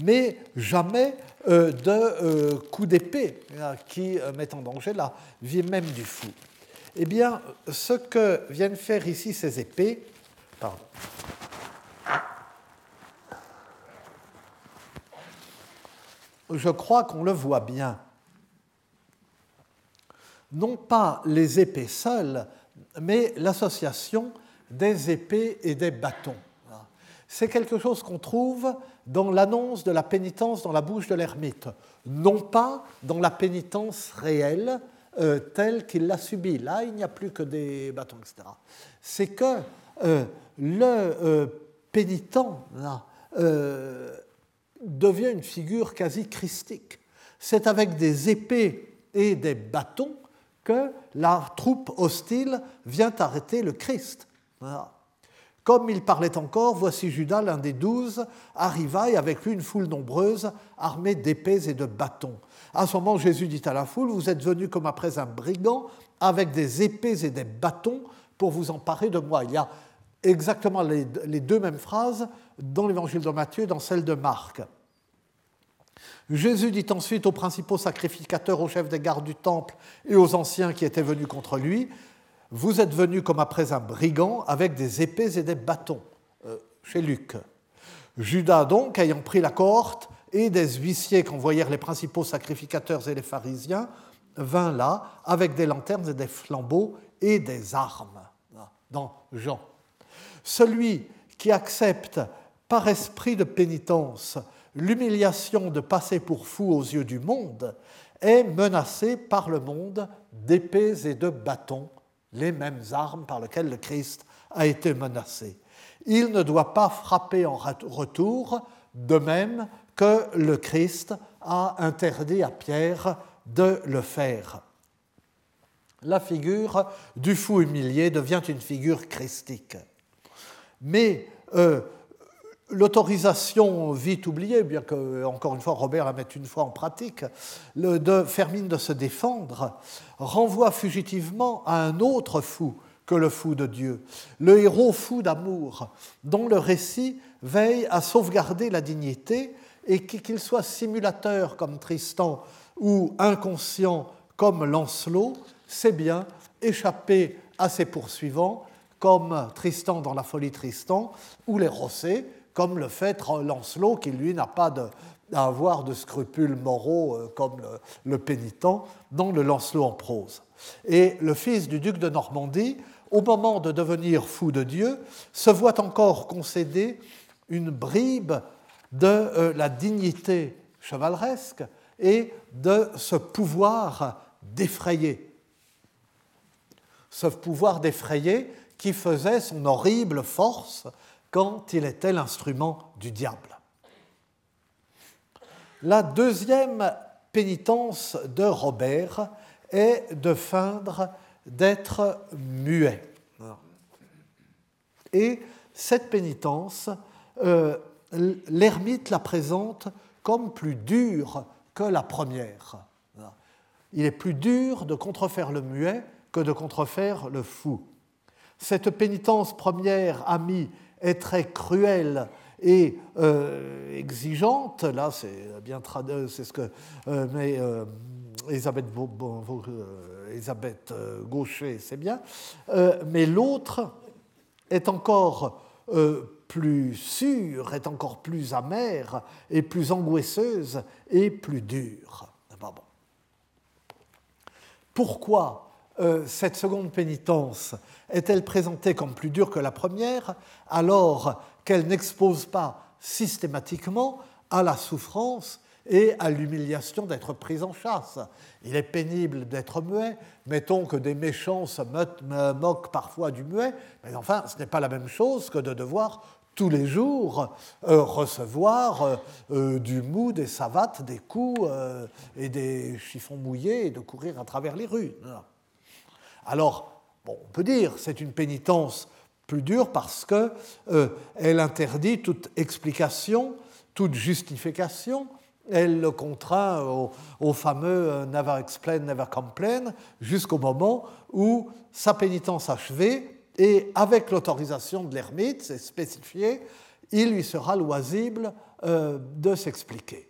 mais jamais de coups d'épée qui mettent en danger la vie même du fou. Eh bien, ce que viennent faire ici ces épées, je crois qu'on le voit bien. Non pas les épées seules, mais l'association des épées et des bâtons. C'est quelque chose qu'on trouve dans l'annonce de la pénitence dans la bouche de l'ermite, non pas dans la pénitence réelle euh, telle qu'il l'a subie. Là, il n'y a plus que des bâtons, etc. C'est que euh, le euh, pénitent devient une figure quasi christique. C'est avec des épées et des bâtons que la troupe hostile vient arrêter le Christ. Comme il parlait encore, voici Judas, l'un des douze, arriva et avec lui une foule nombreuse, armée d'épées et de bâtons. À ce moment, Jésus dit à la foule, vous êtes venus comme après un brigand, avec des épées et des bâtons, pour vous emparer de moi. Il y a exactement les, deux mêmes phrases dans l'évangile de Matthieu et dans celle de Marc. Jésus dit ensuite aux principaux sacrificateurs, aux chefs des gardes du temple et aux anciens qui étaient venus contre lui, Vous êtes venus comme après un brigand avec des épées et des bâtons, euh, chez Luc. Judas donc, ayant pris la cohorte et des huissiers qu'envoyèrent les principaux sacrificateurs et les pharisiens, vint là avec des lanternes et des flambeaux et des armes, dans Jean. Celui qui accepte par esprit de pénitence l'humiliation de passer pour fou aux yeux du monde est menacé par le monde d'épées et de bâtons, les mêmes armes par lesquelles le Christ a été menacé. Il ne doit pas frapper en retour, de même que le Christ a interdit à Pierre de le faire. La figure du fou humilié devient une figure christique. Mais euh, l'autorisation vite oubliée, bien que, encore une fois, Robert la mette une fois en pratique, de Fermine de se défendre, renvoie fugitivement à un autre fou que le fou de Dieu, le héros fou d'amour, dont le récit veille à sauvegarder la dignité et qu'il soit simulateur comme Tristan ou inconscient comme Lancelot, c'est bien échapper à ses poursuivants comme Tristan dans la folie Tristan ou les Rossets comme le fait Lancelot qui lui n'a pas à avoir de scrupules moraux euh, comme le, pénitent dans le Lancelot en prose. Et le fils du duc de Normandie, au moment de devenir fou de Dieu, se voit encore concéder une bribe de euh, la dignité chevaleresque et de ce pouvoir d'effrayer. Ce pouvoir d'effrayer qui faisait son horrible force quand il était l'instrument du diable. La deuxième pénitence de Robert est de feindre d'être muet. Et cette pénitence, euh, l'ermite la présente comme plus dure que la première. Il est plus dur de contrefaire le muet que de contrefaire le fou. Cette pénitence première amie est très cruelle et euh, exigeante. Là, c'est bien traduit, c'est ce que euh, mais, euh, Elisabeth, Elisabeth, Gaucher, c'est bien. mais l'autre est encore plus sûre, est encore plus amère et plus angoisseuse et plus dure. Pourquoi cette seconde pénitence est-elle présentée comme plus dure que la première alors qu'elle n'expose pas systématiquement à la souffrance et à l'humiliation d'être prise en chasse? Il est pénible d'être muet, mettons que des méchants se moquent parfois du muet, mais enfin, ce n'est pas la même chose que de devoir tous les jours euh, recevoir euh, euh, du mou, des savates, des coups et des chiffons mouillés et de courir à travers les rues. Alors, on peut dire c'est une pénitence plus dure parce qu'elle euh, interdit toute explication, toute justification. Elle le contraint au, fameux euh, never explain, never complain, jusqu'au moment où sa pénitence achevée, et avec l'autorisation de l'ermite, c'est spécifié, il lui sera loisible euh, de s'expliquer.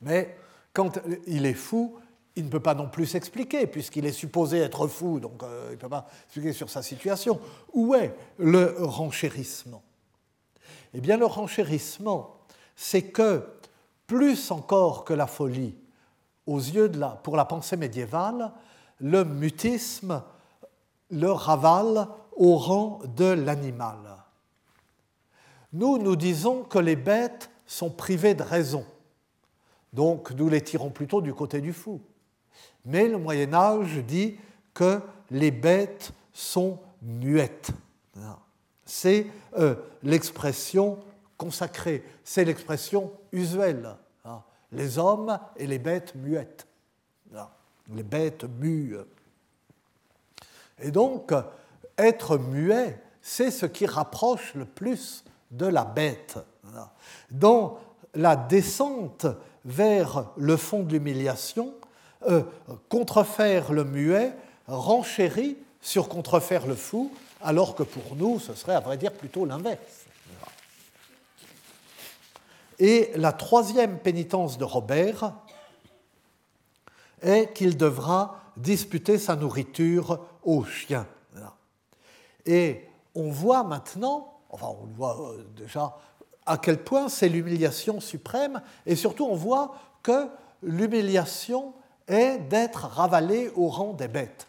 Mais quand il est fou, il ne peut pas non plus s'expliquer, puisqu'il est supposé être fou, donc euh, il ne peut pas s'expliquer sur sa situation. Où est le renchérissement? Eh bien, le renchérissement, c'est que, plus encore que la folie, aux yeux de la, pour la pensée médiévale, le mutisme le ravale au rang de l'animal. Nous, nous disons que les bêtes sont privées de raison, donc nous les tirons plutôt du côté du fou. Mais le Moyen Âge dit que les bêtes sont muettes. C'est euh, l'expression consacrée, c'est l'expression usuelle. Les hommes et les bêtes muettes. Les bêtes mues. Et donc, être muet, c'est ce qui rapproche le plus de la bête. Dans la descente vers le fond de l'humiliation, euh, contrefaire le muet renchérit sur contrefaire le fou, alors que pour nous, ce serait à vrai dire plutôt l'inverse. Et la troisième pénitence de Robert est qu'il devra disputer sa nourriture aux chiens. Et on voit maintenant, enfin on voit euh, déjà à quel point c'est l'humiliation suprême, et surtout on voit que l'humiliation est d'être ravalé au rang des bêtes.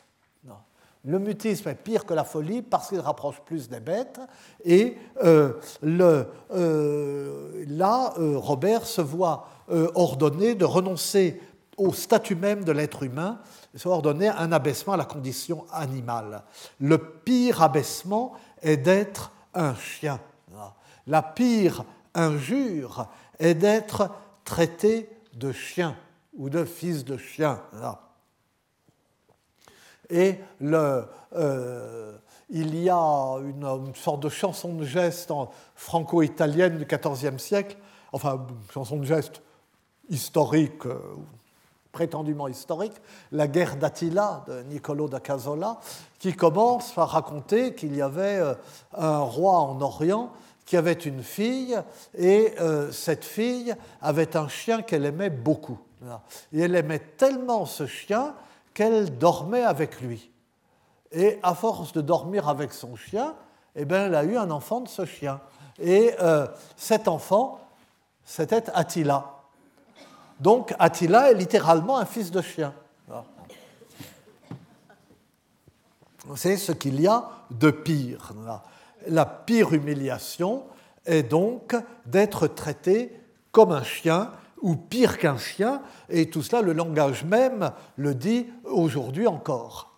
Le mutisme est pire que la folie parce qu'il rapproche plus des bêtes. Et euh, euh, là, euh, Robert se voit ordonner de renoncer au statut même de l'être humain, se voit ordonner un abaissement à la condition animale. Le pire abaissement est d'être un chien. La pire injure est d'être traité de chien ou de fils de chien. Et euh, il y a une, sorte de chanson de geste franco-italienne du XIVe siècle, enfin, chanson de geste historique, euh, prétendument historique, la guerre d'Attila de Niccolo da Casola, qui commence par raconter qu'il y avait euh, un roi en Orient qui avait une fille, et cette fille avait un chien qu'elle aimait beaucoup. Et elle aimait tellement ce chien qu'elle dormait avec lui. Et à force de dormir avec son chien, eh bien, elle a eu un enfant de ce chien. Et euh, cet enfant, c'était Attila. Donc Attila est littéralement un fils de chien. C'est ce qu'il y a de pire. La pire humiliation est donc d'être traité comme un chien ou pire qu'un chien, et tout cela, le langage même le dit aujourd'hui encore.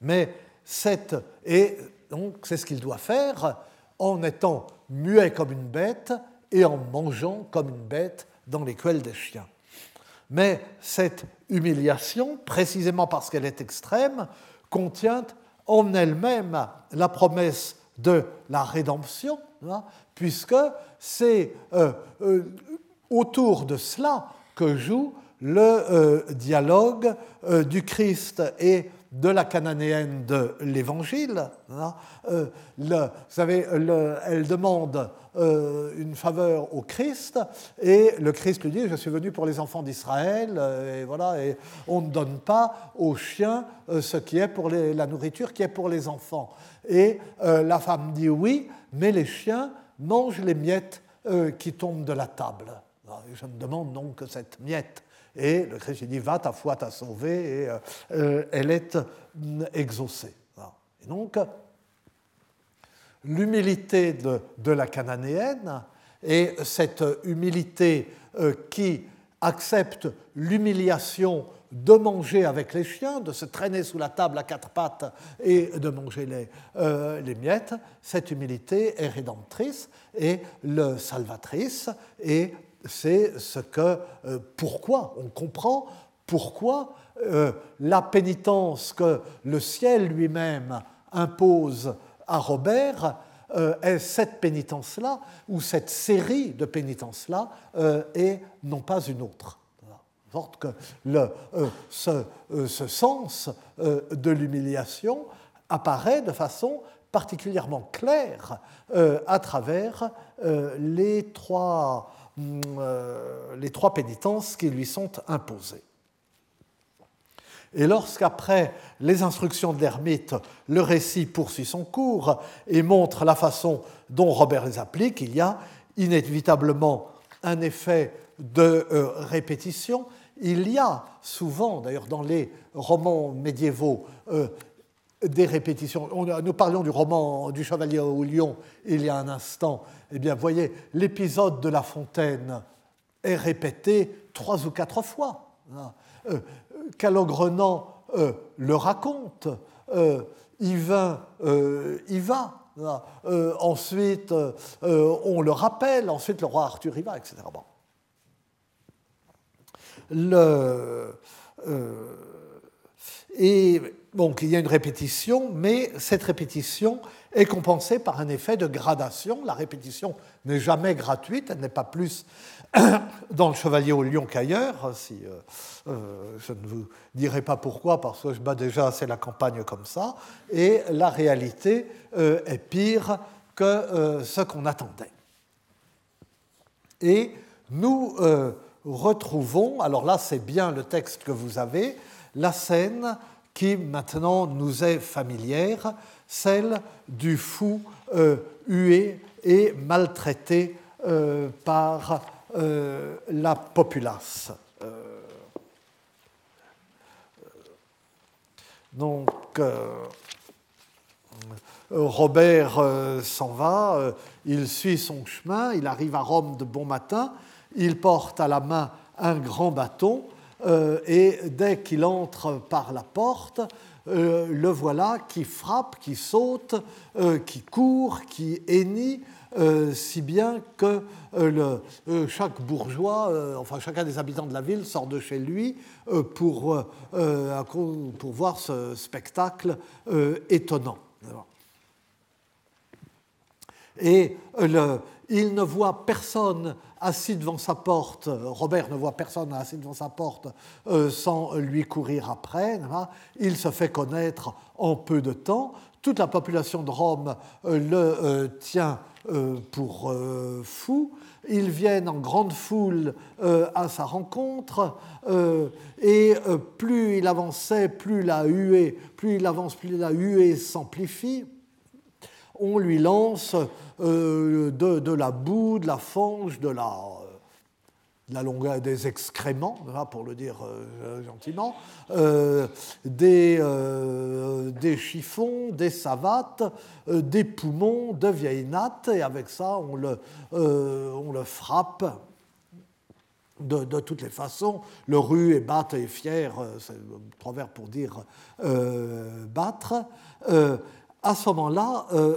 Mais cette, et donc c'est ce qu'il doit faire en étant muet comme une bête et en mangeant comme une bête dans l'écuelle des chiens. Mais cette humiliation, précisément parce qu'elle est extrême, contient en elle-même la promesse de la rédemption, hein, puisque c'est euh, euh, autour de cela que joue le euh, dialogue du Christ et de la cananéenne de l'Évangile. Hein. Euh, vous savez, elle demande euh, une faveur au Christ et le Christ lui dit Je suis venu pour les enfants d'Israël euh, et voilà, et on ne donne pas aux chiens ce qui est pour la nourriture qui est pour les enfants. Et la femme dit Oui, mais les chiens mangent les miettes qui tombent de la table. Je me demande donc cette miette et le Christ dit Va, ta foi t'a sauvé, et euh, euh, elle est mm, exaucée. Et donc, l'humilité de, la cananéenne, et cette humilité euh, qui accepte l'humiliation de manger avec les chiens, de se traîner sous la table à quatre pattes et de manger les, les miettes, cette humilité est rédemptrice et le salvatrice, et c'est ce que, euh, pourquoi, on comprend pourquoi euh, la pénitence que le ciel lui-même impose à Robert euh, est cette pénitence-là, ou cette série de pénitences-là, et non pas une autre. Sorte que ce, ce, sens de l'humiliation apparaît de façon particulièrement claire à travers les trois les trois pénitences qui lui sont imposées. Et lorsqu'après les instructions de l'ermite, le récit poursuit son cours et montre la façon dont Robert les applique, il y a inévitablement un effet de euh, répétition. Il y a souvent, d'ailleurs dans les romans médiévaux, euh, des répétitions. nous parlions du roman du Chevalier au Lion il y a un instant. Eh bien, voyez, l'épisode de La Fontaine est répété trois ou quatre fois. Euh, Calogrenant euh, le raconte, euh, Yvain y va. ensuite, on le rappelle, ensuite le roi Arthur y va, etc. et donc il y a une répétition, mais cette répétition est compensée par un effet de gradation. La répétition n'est jamais gratuite, elle n'est pas plus dans le Chevalier au Lion qu'ailleurs. Si, euh, euh, je ne vous dirai pas pourquoi, parce que je bats déjà assez la campagne comme ça. Et la réalité euh, est pire que ce qu'on attendait. Et nous retrouvons, alors là c'est bien le texte que vous avez, la scène qui maintenant nous est familière, celle du fou euh, hué et maltraité euh, par euh, la populace. donc, Robert s'en va, il suit son chemin, il arrive à Rome de bon matin, il porte à la main un grand bâton, et dès qu'il entre par la porte, euh, le voilà qui frappe, qui saute, euh, qui court, qui hennit, si bien que chaque bourgeois, enfin chacun des habitants de la ville sort de chez lui pour, pour voir ce spectacle étonnant. Et le, il ne voit personne assis devant sa porte, Robert ne voit personne assis devant sa porte euh, sans lui courir après. Il se fait connaître en peu de temps. Toute la population de Rome euh, le euh, tient pour fou. Ils viennent en grande foule à sa rencontre et plus il avançait, plus la huée, plus il avance, plus la huée s'amplifie on lui lance euh, de, la boue, de la fange, de la, la longueur des excréments, pour le dire euh, gentiment, euh, des, chiffons, des savates, des poumons, de vieilles nattes, et avec ça, on le, on le frappe. De, toutes les façons, le rue est batte et fier, c'est proverbe pour dire battre à ce moment-là, euh,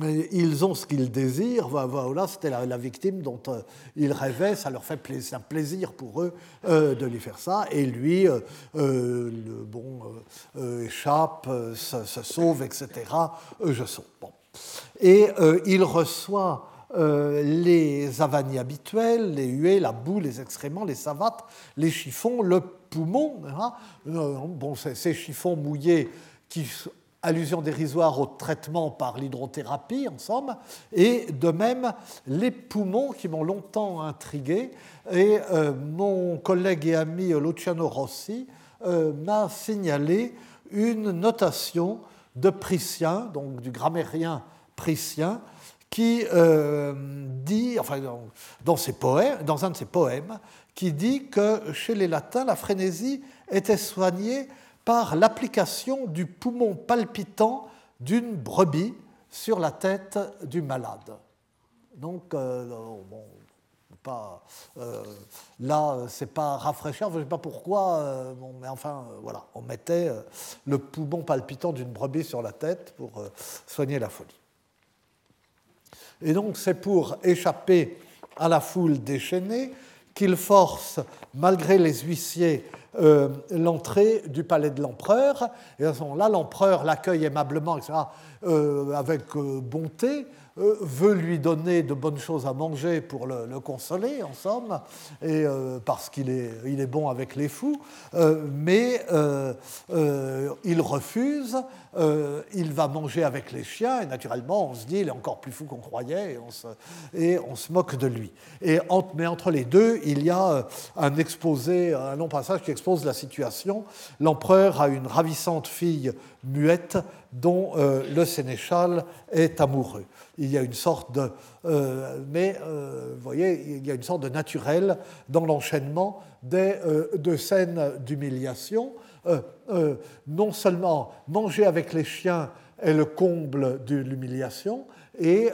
ils ont ce qu'ils désirent. Voilà, c'était la, victime dont euh, ils rêvaient. Ça leur fait plaisir, un plaisir pour eux euh, de lui faire ça. Et lui, le bon, échappe, se, sauve, etc. je sauve. Bon. Et il reçoit les avanies habituelles, les huées, la boue, les excréments, les savates, les chiffons, le poumons. Hein. Euh, bon, ces chiffons mouillés qui allusion dérisoire au traitement par l'hydrothérapie, en somme, et de même les poumons qui m'ont longtemps intrigué. Et euh, mon collègue et ami Luciano Rossi euh, m'a signalé une notation de Priscien, donc du grammairien Priscien, qui dit, enfin, dans, dans un de ses poèmes, qui dit que chez les latins, la frénésie était soignée par l'application du poumon palpitant d'une brebis sur la tête du malade. Donc, euh, bon, pas, euh, là, c'est pas rafraîchir, je ne sais pas pourquoi, euh, mais enfin, voilà, on mettait le poumon palpitant d'une brebis sur la tête pour soigner la folie. Et donc, c'est pour échapper à la foule déchaînée qu'il force, malgré les huissiers, euh, l'entrée du palais de l'empereur. Et à ce moment-là, l'empereur l'accueille aimablement, etc., euh, avec euh, bonté, veut lui donner de bonnes choses à manger pour le, consoler, en somme, et, euh, parce qu'il est, il est bon avec les fous, euh, mais il refuse, il va manger avec les chiens, et naturellement, on se dit, il est encore plus fou qu'on croyait, et on, se, et on se moque de lui. Et mais entre les deux, il y a un exposé, un long passage qui expose la situation. L'empereur a une ravissante fille muette dont le sénéchal est amoureux il y a une sorte de. Euh, mais euh, vous voyez, il y a une sorte de naturel dans l'enchaînement des euh, de scènes d'humiliation. non seulement manger avec les chiens est le comble de l'humiliation, et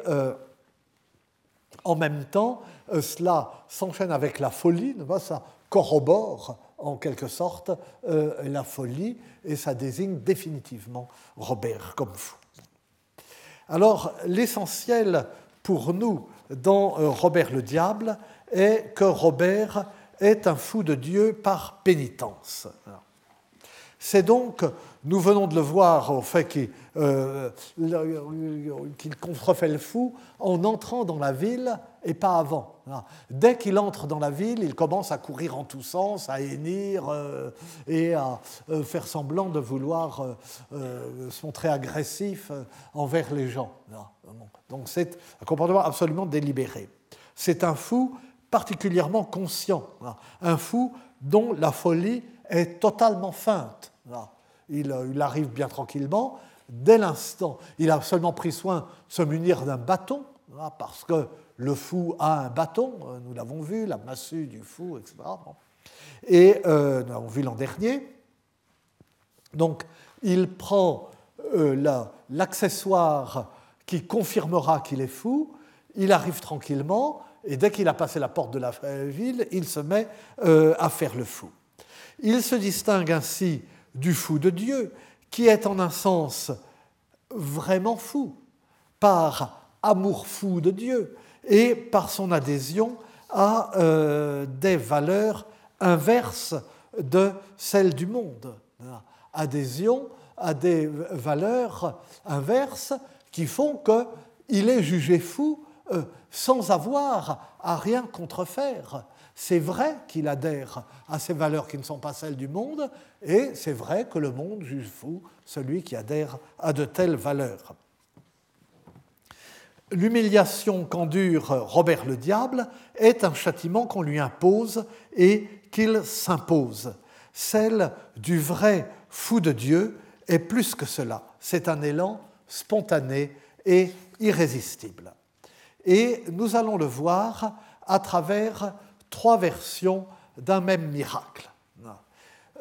en même temps, cela s'enchaîne avec la folie, ça corrobore en quelque sorte la folie, et ça désigne définitivement Robert comme fou. Alors l'essentiel pour nous dans euh, Robert le Diable est que Robert est un fou de Dieu par pénitence. C'est donc, nous venons de le voir au fait qu'il euh, contrefait le fou en entrant dans la ville et pas avant. Dès qu'il entre dans la ville, il commence à courir en tous sens, à hennir euh, et à euh, faire semblant de vouloir se montrer agressif envers les gens. Donc c'est un comportement absolument délibéré. C'est un fou particulièrement conscient, un fou dont la folie est totalement feinte. Il, arrive bien tranquillement. Dès l'instant, il a seulement pris soin de se munir d'un bâton, parce que le fou a un bâton, euh, nous l'avons vu, la massue du fou, etc. Et euh, nous l'avons vu l'an dernier. Donc, il prend euh, l'accessoire qui confirmera qu'il est fou, il arrive tranquillement, et dès qu'il a passé la porte de la ville, il se met à faire le fou. Il se distingue ainsi du fou de Dieu, qui est en un sens vraiment fou, par amour fou de Dieu et par son adhésion à euh, des valeurs inverses de celles du monde, adhésion à des valeurs inverses qui font qu'il est jugé fou euh, sans avoir à rien contrefaire. C'est vrai qu'il adhère à ces valeurs qui ne sont pas celles du monde, et c'est vrai que le monde juge fou celui qui adhère à de telles valeurs. L'humiliation qu'endure Robert le Diable est un châtiment qu'on lui impose et qu'il s'impose. Celle du vrai fou de Dieu est plus que cela. C'est un élan spontané et irrésistible. Et nous allons le voir à travers trois versions d'un même miracle.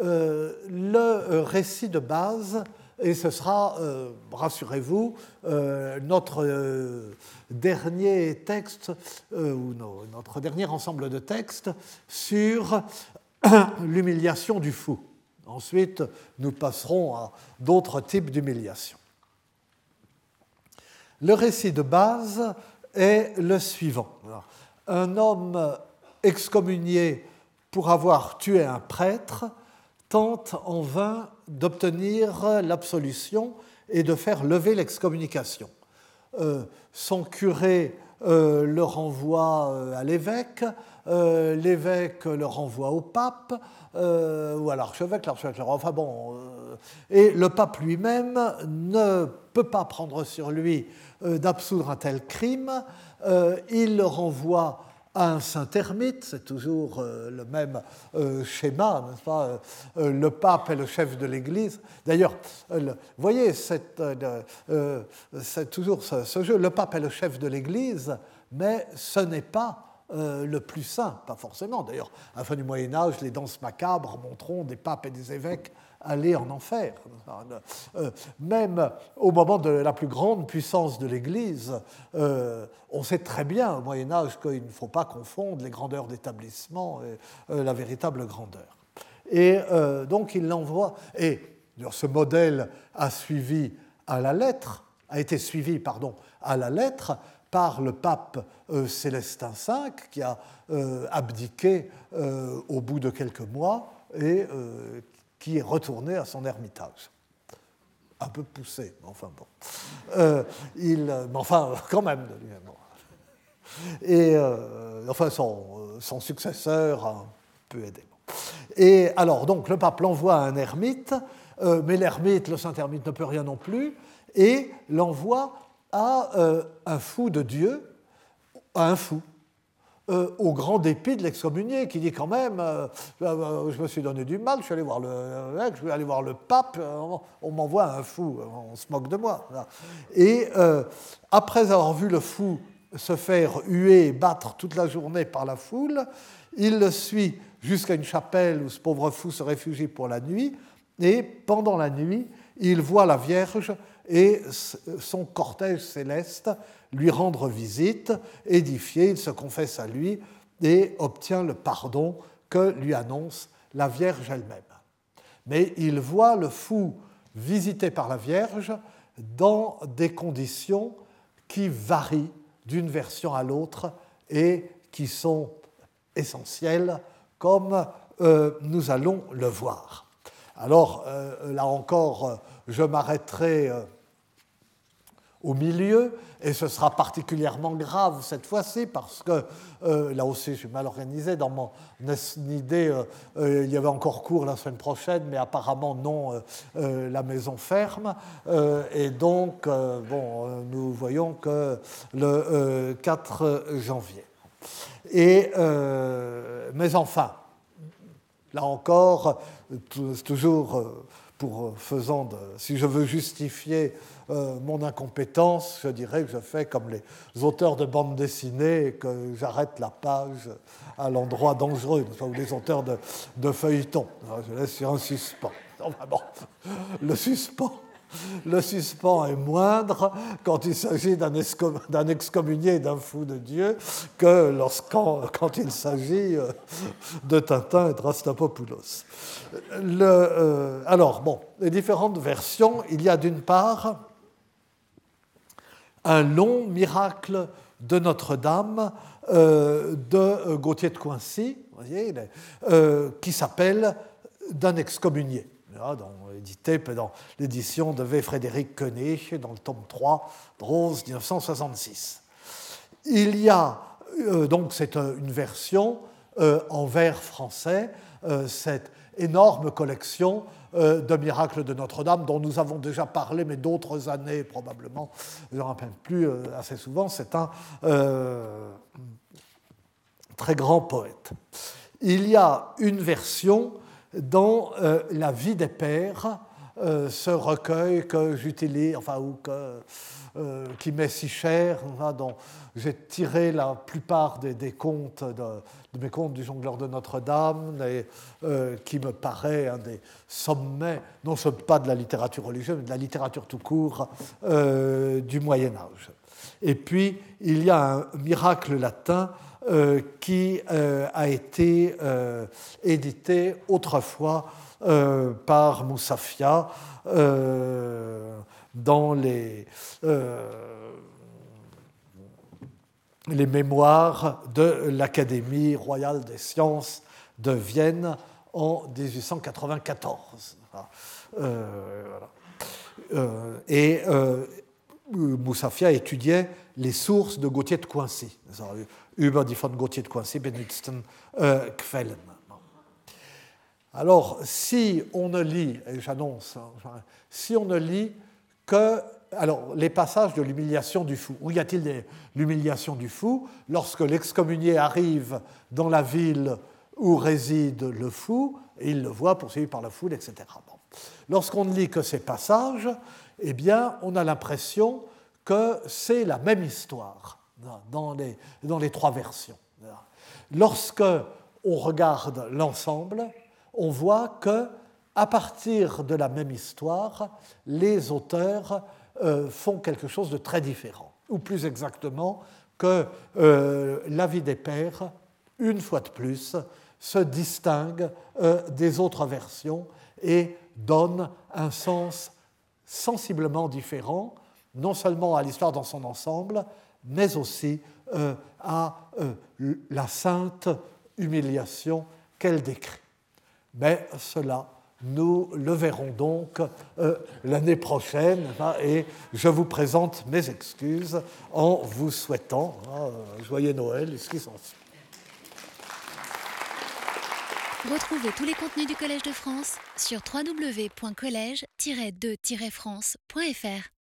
Euh, le récit de base, et ce sera, euh, rassurez-vous, euh, notre dernier texte, ou notre dernier ensemble de textes sur l'humiliation du fou. Ensuite, nous passerons à d'autres types d'humiliation. Le récit de base est le suivant. Un homme excommunié pour avoir tué un prêtre tente en vain d'obtenir l'absolution et de faire lever l'excommunication. Euh, son curé euh, le renvoie euh, à l'évêque, l'évêque le renvoie au pape, ou à l'archevêque, l'archevêque le renvoie. Enfin bon, et le pape lui-même ne peut pas prendre sur lui d'absoudre un tel crime. il le renvoie un saint ermite, c'est toujours euh, le même euh, schéma, n'est-ce pas euh, Le pape est le chef de l'Église. D'ailleurs, vous voyez, c'est toujours ce, jeu, le pape est le chef de l'Église, mais ce n'est pas le plus saint, pas forcément. D'ailleurs, à la fin du Moyen Âge, les danses macabres montreront des papes et des évêques aller en enfer. Euh, même au moment de la plus grande puissance de l'Église, euh, on sait très bien au Moyen Âge qu'il ne faut pas confondre les grandeurs d'établissement et euh, la véritable grandeur. Et donc il l'envoie, et ce modèle a suivi à la lettre, a été suivi pardon, à la lettre par le pape Célestin V, qui a abdiqué au bout de quelques mois et qui est retourné à son ermitage. Un peu poussé, mais enfin bon. Euh, il, mais enfin, quand même. Et euh, enfin, son, son, successeur a peu aidé. Et alors, donc, le pape l'envoie à un ermite, euh, mais l'ermite, le saint ermite, ne peut rien non plus, et l'envoie à un fou de Dieu, à un fou, euh, au grand dépit de l'excommunié, qui dit quand même euh, euh, Je me suis donné du mal, je suis allé voir le je vais aller voir le pape, on m'envoie un fou, on se moque de moi. Et après avoir vu le fou se faire huer et battre toute la journée par la foule, il le suit jusqu'à une chapelle où ce pauvre fou se réfugie pour la nuit, et pendant la nuit, il voit la Vierge et son cortège céleste lui rendre visite, édifié, il se confesse à lui et obtient le pardon que lui annonce la Vierge elle-même. Mais il voit le fou visité par la Vierge dans des conditions qui varient d'une version à l'autre et qui sont essentielles, comme euh, nous allons le voir. Alors, euh, là encore, je m'arrêterai euh, au milieu, et ce sera particulièrement grave cette fois-ci parce que euh, là aussi je suis mal organisé. Dans mon idée, euh, il y avait encore cours la semaine prochaine, mais apparemment non, la maison ferme. et donc, bon, nous voyons que le 4 janvier. Et, mais enfin, là encore, toujours pour faisant de, si je veux justifier euh, mon incompétence, je dirais que je fais comme les auteurs de bandes dessinées que j'arrête la page à l'endroit dangereux, ou les auteurs de, feuilletons. Je laisse sur un suspens. le suspens. Le suspens est moindre quand il s'agit d'un excommunié, d'un fou de Dieu, que quand il s'agit euh, de Tintin et de euh, alors, bon, les différentes versions, il y a d'une part un long miracle de Notre-Dame euh, de Gauthier de Coincy, voyez, qui s'appelle d'un excommunié. Édité dans l'édition de V. Frédéric Koenig dans le tome 3 de Rose 1966. Il y a, donc c'est une version en vers français, cette énorme collection de miracles de Notre-Dame dont nous avons déjà parlé, mais d'autres années probablement, je ne rappelle plus assez souvent, c'est un très grand poète. Il y a une version dans euh, La vie des pères, euh, ce recueil que j'utilise, enfin, ou euh, qui m'est si cher, dont j'ai tiré la plupart des, contes de, mes contes du jongleur de Notre-Dame, qui me paraît un des sommets, non seulement pas de la littérature religieuse, mais de la littérature tout court du Moyen Âge. Et puis, il y a un miracle latin qui euh, a été euh, édité autrefois par Moussafia dans les, les mémoires de l'Académie royale des sciences de Vienne en 1894. et Moussafia étudiait les sources de Gauthier de Coincy über die von de Coincy benutzten äh, Quellen. Alors, si on ne lit, et j'annonce, hein, si on ne lit que alors, les passages de l'humiliation du fou. Où y a-t-il l'humiliation du fou Lorsque l'excommunié arrive dans la ville où réside le fou, et il le voit poursuivi par la foule, etc. Lorsqu'on ne lit que ces passages, eh bien, on a l'impression que c'est la même histoire dans les, dans les trois versions. Lorsque on regarde l'ensemble, on voit que à partir de la même histoire, les auteurs euh, font quelque chose de très différent, ou plus exactement que euh, la vie des pères, une fois de plus, se distingue euh, des autres versions et donne un sens sensiblement différent, non seulement à l'histoire dans son ensemble, mais aussi euh, à euh, la sainte humiliation qu'elle décrit. Mais cela, nous le verrons donc euh, l'année prochaine et je vous présente mes excuses en vous souhaitant joyeux Noël et ce qui s'en suit. Retrouvez tous les contenus du Collège de France sur www.colège-2-france.fr.